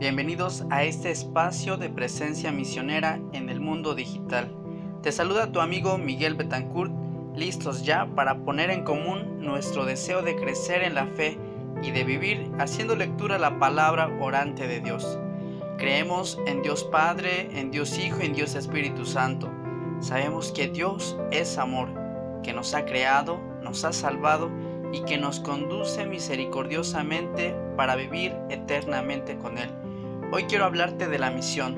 Bienvenidos a este espacio de presencia misionera en el mundo digital. Te saluda tu amigo Miguel Betancourt, listos ya para poner en común nuestro deseo de crecer en la fe y de vivir haciendo lectura la palabra orante de Dios. Creemos en Dios Padre, en Dios Hijo y en Dios Espíritu Santo. Sabemos que Dios es amor, que nos ha creado, nos ha salvado y que nos conduce misericordiosamente para vivir eternamente con Él. Hoy quiero hablarte de la misión,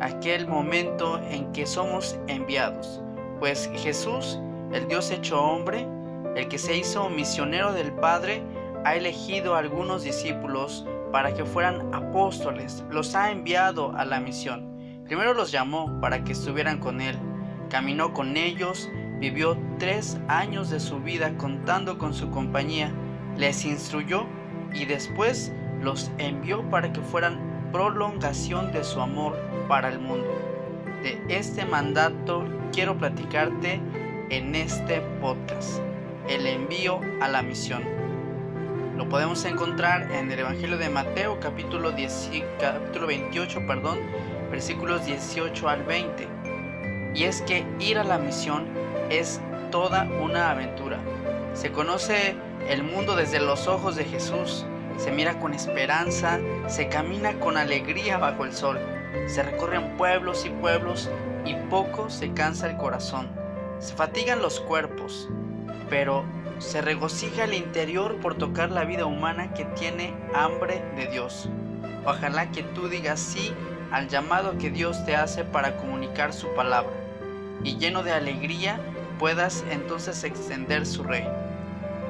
aquel momento en que somos enviados, pues Jesús, el Dios hecho hombre, el que se hizo misionero del Padre, ha elegido a algunos discípulos para que fueran apóstoles, los ha enviado a la misión. Primero los llamó para que estuvieran con Él, caminó con ellos, vivió tres años de su vida contando con su compañía, les instruyó y después los envió para que fueran prolongación de su amor para el mundo. De este mandato quiero platicarte en este podcast, el envío a la misión. Lo podemos encontrar en el Evangelio de Mateo capítulo, 10, capítulo 28, perdón, versículos 18 al 20. Y es que ir a la misión es toda una aventura. Se conoce el mundo desde los ojos de Jesús se mira con esperanza, se camina con alegría bajo el sol, se recorren pueblos y pueblos y poco se cansa el corazón. Se fatigan los cuerpos, pero se regocija el interior por tocar la vida humana que tiene hambre de Dios. Ojalá que tú digas sí al llamado que Dios te hace para comunicar su palabra y lleno de alegría puedas entonces extender su reino.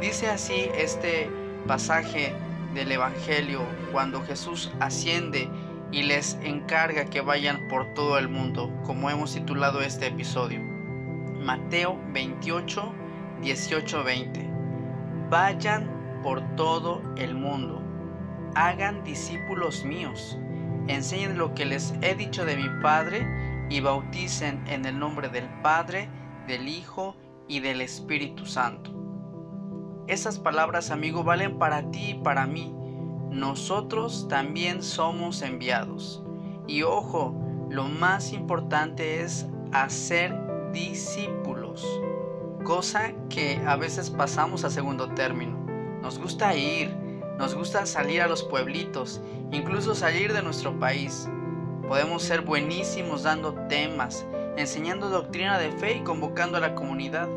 Dice así este pasaje del Evangelio cuando Jesús asciende y les encarga que vayan por todo el mundo, como hemos titulado este episodio. Mateo 28, 18, 20. Vayan por todo el mundo, hagan discípulos míos, enseñen lo que les he dicho de mi Padre y bauticen en el nombre del Padre, del Hijo y del Espíritu Santo esas palabras, amigo, valen para ti y para mí. Nosotros también somos enviados. Y ojo, lo más importante es hacer discípulos, cosa que a veces pasamos a segundo término. Nos gusta ir, nos gusta salir a los pueblitos, incluso salir de nuestro país. Podemos ser buenísimos dando temas, enseñando doctrina de fe y convocando a la comunidad.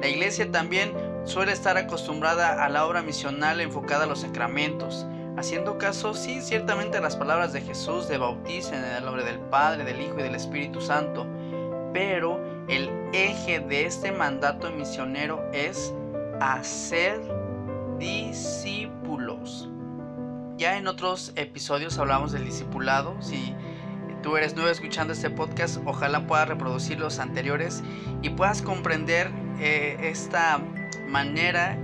La iglesia también suele estar acostumbrada a la obra misional enfocada a los sacramentos, haciendo caso, sí, ciertamente a las palabras de Jesús de bautizo en el nombre del Padre, del Hijo y del Espíritu Santo, pero el eje de este mandato misionero es hacer discípulos. Ya en otros episodios hablamos del discipulado, si tú eres nuevo escuchando este podcast, ojalá puedas reproducir los anteriores y puedas comprender eh, esta manera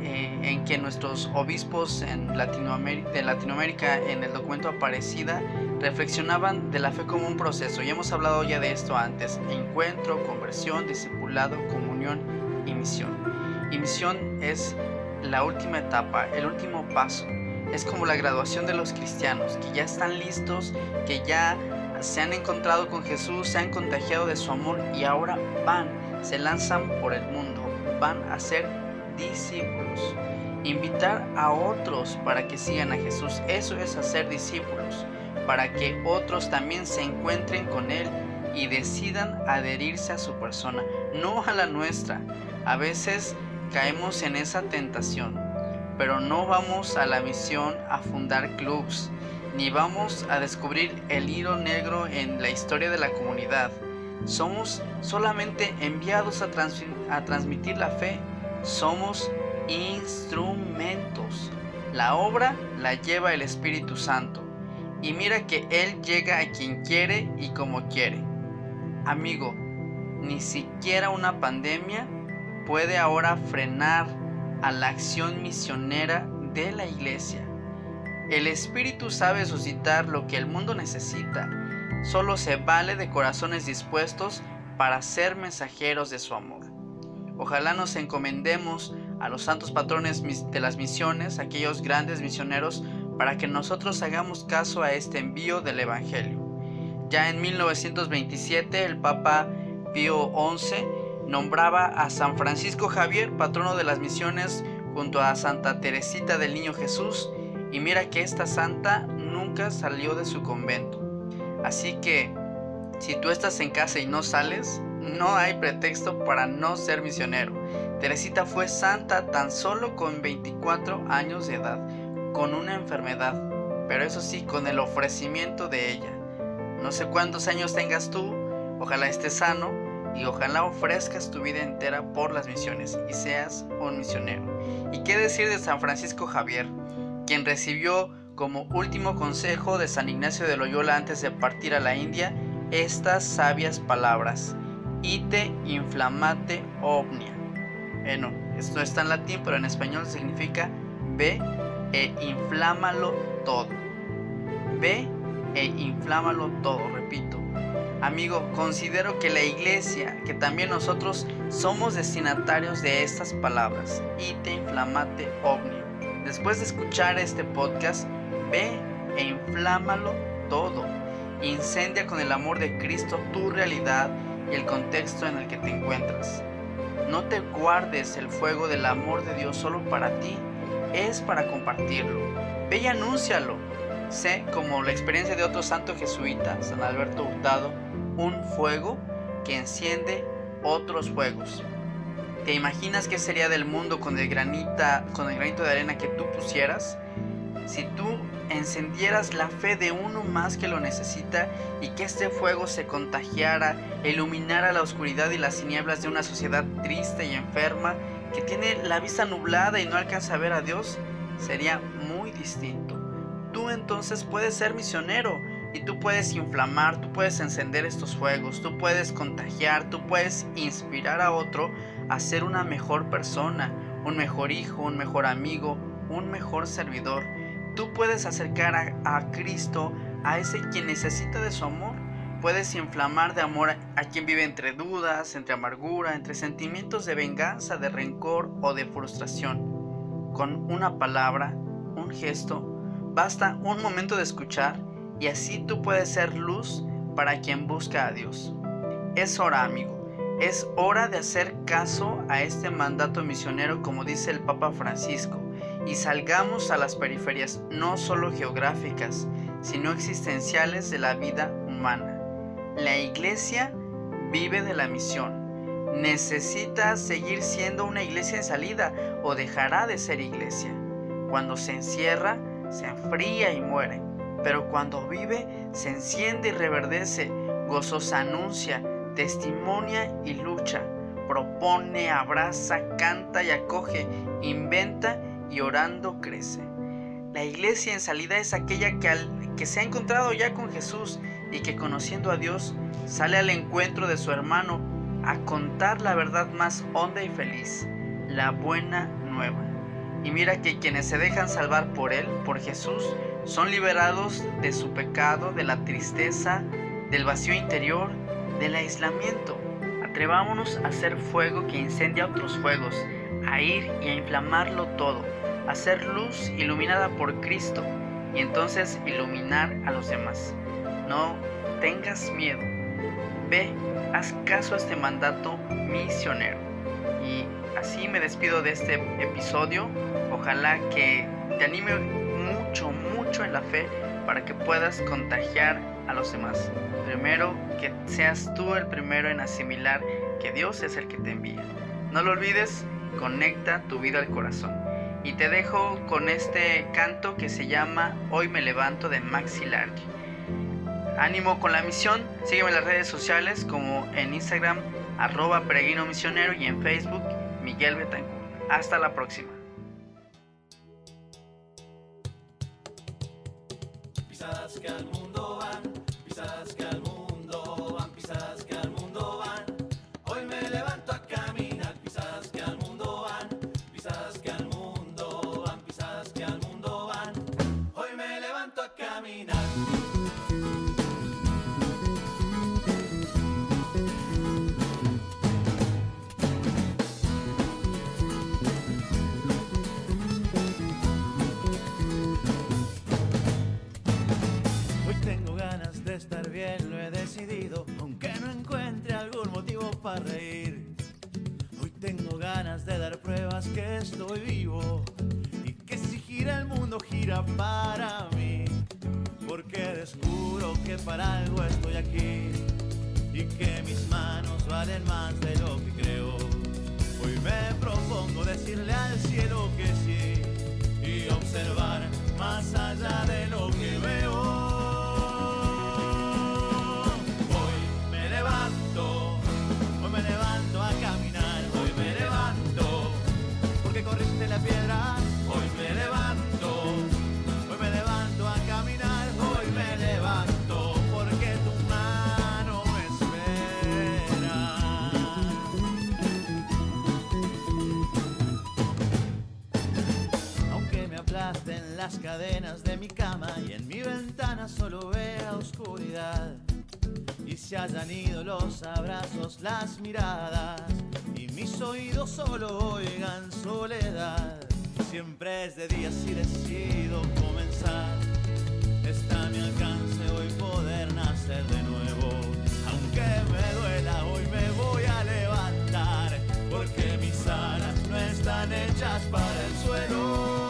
eh, en que nuestros obispos en Latinoamérica, de Latinoamérica en el documento Aparecida reflexionaban de la fe como un proceso. Y hemos hablado ya de esto antes. Encuentro, conversión, discipulado, comunión y misión. Y misión es la última etapa, el último paso. Es como la graduación de los cristianos, que ya están listos, que ya se han encontrado con Jesús, se han contagiado de su amor y ahora van, se lanzan por el mundo van a ser discípulos. Invitar a otros para que sigan a Jesús, eso es hacer discípulos, para que otros también se encuentren con Él y decidan adherirse a su persona, no a la nuestra. A veces caemos en esa tentación, pero no vamos a la misión a fundar clubs, ni vamos a descubrir el hilo negro en la historia de la comunidad. Somos solamente enviados a, transmitir la fe. Somos instrumentos. La obra la lleva el Espíritu Santo. y mira que Él llega a quien quiere y como quiere. Amigo, ni siquiera una pandemia puede ahora frenar a la acción misionera de la iglesia. El Espíritu sabe suscitar lo que el mundo necesita. Solo se vale de corazones dispuestos para ser mensajeros de su amor. Ojalá nos encomendemos a los santos patrones de las misiones, aquellos grandes misioneros, para que nosotros hagamos caso a este envío del Evangelio. Ya en 1927 el Papa Pío XI nombraba a San Francisco Javier patrono de las misiones junto a Santa Teresita del Niño Jesús y mira que esta santa nunca salió de su convento. Así que si tú estás en casa y no sales, no hay pretexto para no ser misionero. Teresita fue santa tan solo con 24 años de edad, con una enfermedad, pero eso sí, con el ofrecimiento de ella. No sé cuántos años tengas tú, ojalá estés sano y ojalá ofrezcas tu vida entera por las misiones y seas un misionero. ¿Y qué decir de San Francisco Javier, quien recibió como último consejo de San Ignacio de Loyola antes de partir a la India estas sabias palabras? Ite inflamate omnia. Bueno, esto está en latín, pero en español significa ve e inflámalo todo. Ve e inflámalo todo, repito. Amigo, considero que la iglesia, que también nosotros somos destinatarios de estas palabras. Ite inflamate omnia. Después de escuchar este podcast, ve e inflámalo todo. Incendia con el amor de Cristo tu realidad y el contexto en el que te encuentras. No te guardes el fuego del amor de Dios solo para ti, es para compartirlo. Ve y anúncialo. Sé, como la experiencia de otro santo jesuita, San Alberto Hurtado, un fuego que enciende otros fuegos. ¿Te imaginas qué sería del mundo con el, granita, con el granito de arena que tú pusieras? Si tú encendieras la fe de uno más que lo necesita y que este fuego se contagiara, iluminara la oscuridad y las tinieblas de una sociedad triste y enferma que tiene la vista nublada y no alcanza a ver a Dios, sería muy distinto. Tú entonces puedes ser misionero y tú puedes inflamar, tú puedes encender estos fuegos, tú puedes contagiar, tú puedes inspirar a otro a ser una mejor persona, un mejor hijo, un mejor amigo, un mejor servidor. Tú puedes acercar a, Cristo a ese quien necesita de su amor. Puedes inflamar de amor a quien vive entre dudas, entre amargura, entre sentimientos de venganza, de rencor o de frustración. Con una palabra, un gesto, basta un momento de escuchar y así tú puedes ser luz para quien busca a Dios. Es hora, amigo. Es hora de hacer caso a este mandato misionero como dice el Papa Francisco y salgamos a las periferias no solo geográficas, sino existenciales de la vida humana. La iglesia vive de la misión. Necesita seguir siendo una iglesia en salida o dejará de ser iglesia. Cuando se encierra, se enfría y muere. Pero cuando vive, se enciende y reverdece, gozosa anuncia, testimonia y lucha, propone, abraza, canta y acoge, inventa y orando crece. La iglesia en salida es aquella que, que se ha encontrado ya con Jesús y que conociendo a Dios sale al encuentro de su hermano a contar la verdad más honda y feliz, la buena nueva. Y mira que quienes se dejan salvar por Él, por Jesús, son liberados de su pecado, de la tristeza, del vacío interior, del aislamiento. Atrevámonos a hacer fuego que incendia otros fuegos, a ir y a inflamarlo todo hacer luz iluminada por Cristo y entonces iluminar a los demás. No tengas miedo. Ve, haz caso a este mandato misionero. Y así me despido de este episodio. Ojalá que te anime mucho, mucho en la fe para que puedas contagiar a los demás. Primero, que seas tú el primero en asimilar que Dios es el que te envía. No lo olvides, conecta tu vida al corazón. Y te dejo con este canto que se llama Hoy me levanto de Maxi Larky. Ánimo con la misión, sígueme en las redes sociales como en Instagram arroba peregrino misionero y en Facebook Miguel Betancourt. Hasta la próxima. Para algo estoy aquí y que mis manos valen más de lo que creo. Hoy me propongo decirle al cielo que sí y observar más allá de lo que veo. Hoy me levanto, hoy me levanto a caminar, hoy me levanto porque corriste la piedra. solo vea oscuridad y se hayan ido los abrazos, las miradas y mis oídos solo oigan soledad. Siempre es de día si decido comenzar. Está a mi alcance hoy poder nacer de nuevo. Aunque me duela, hoy me voy a levantar. Porque mis alas no están hechas para el suelo.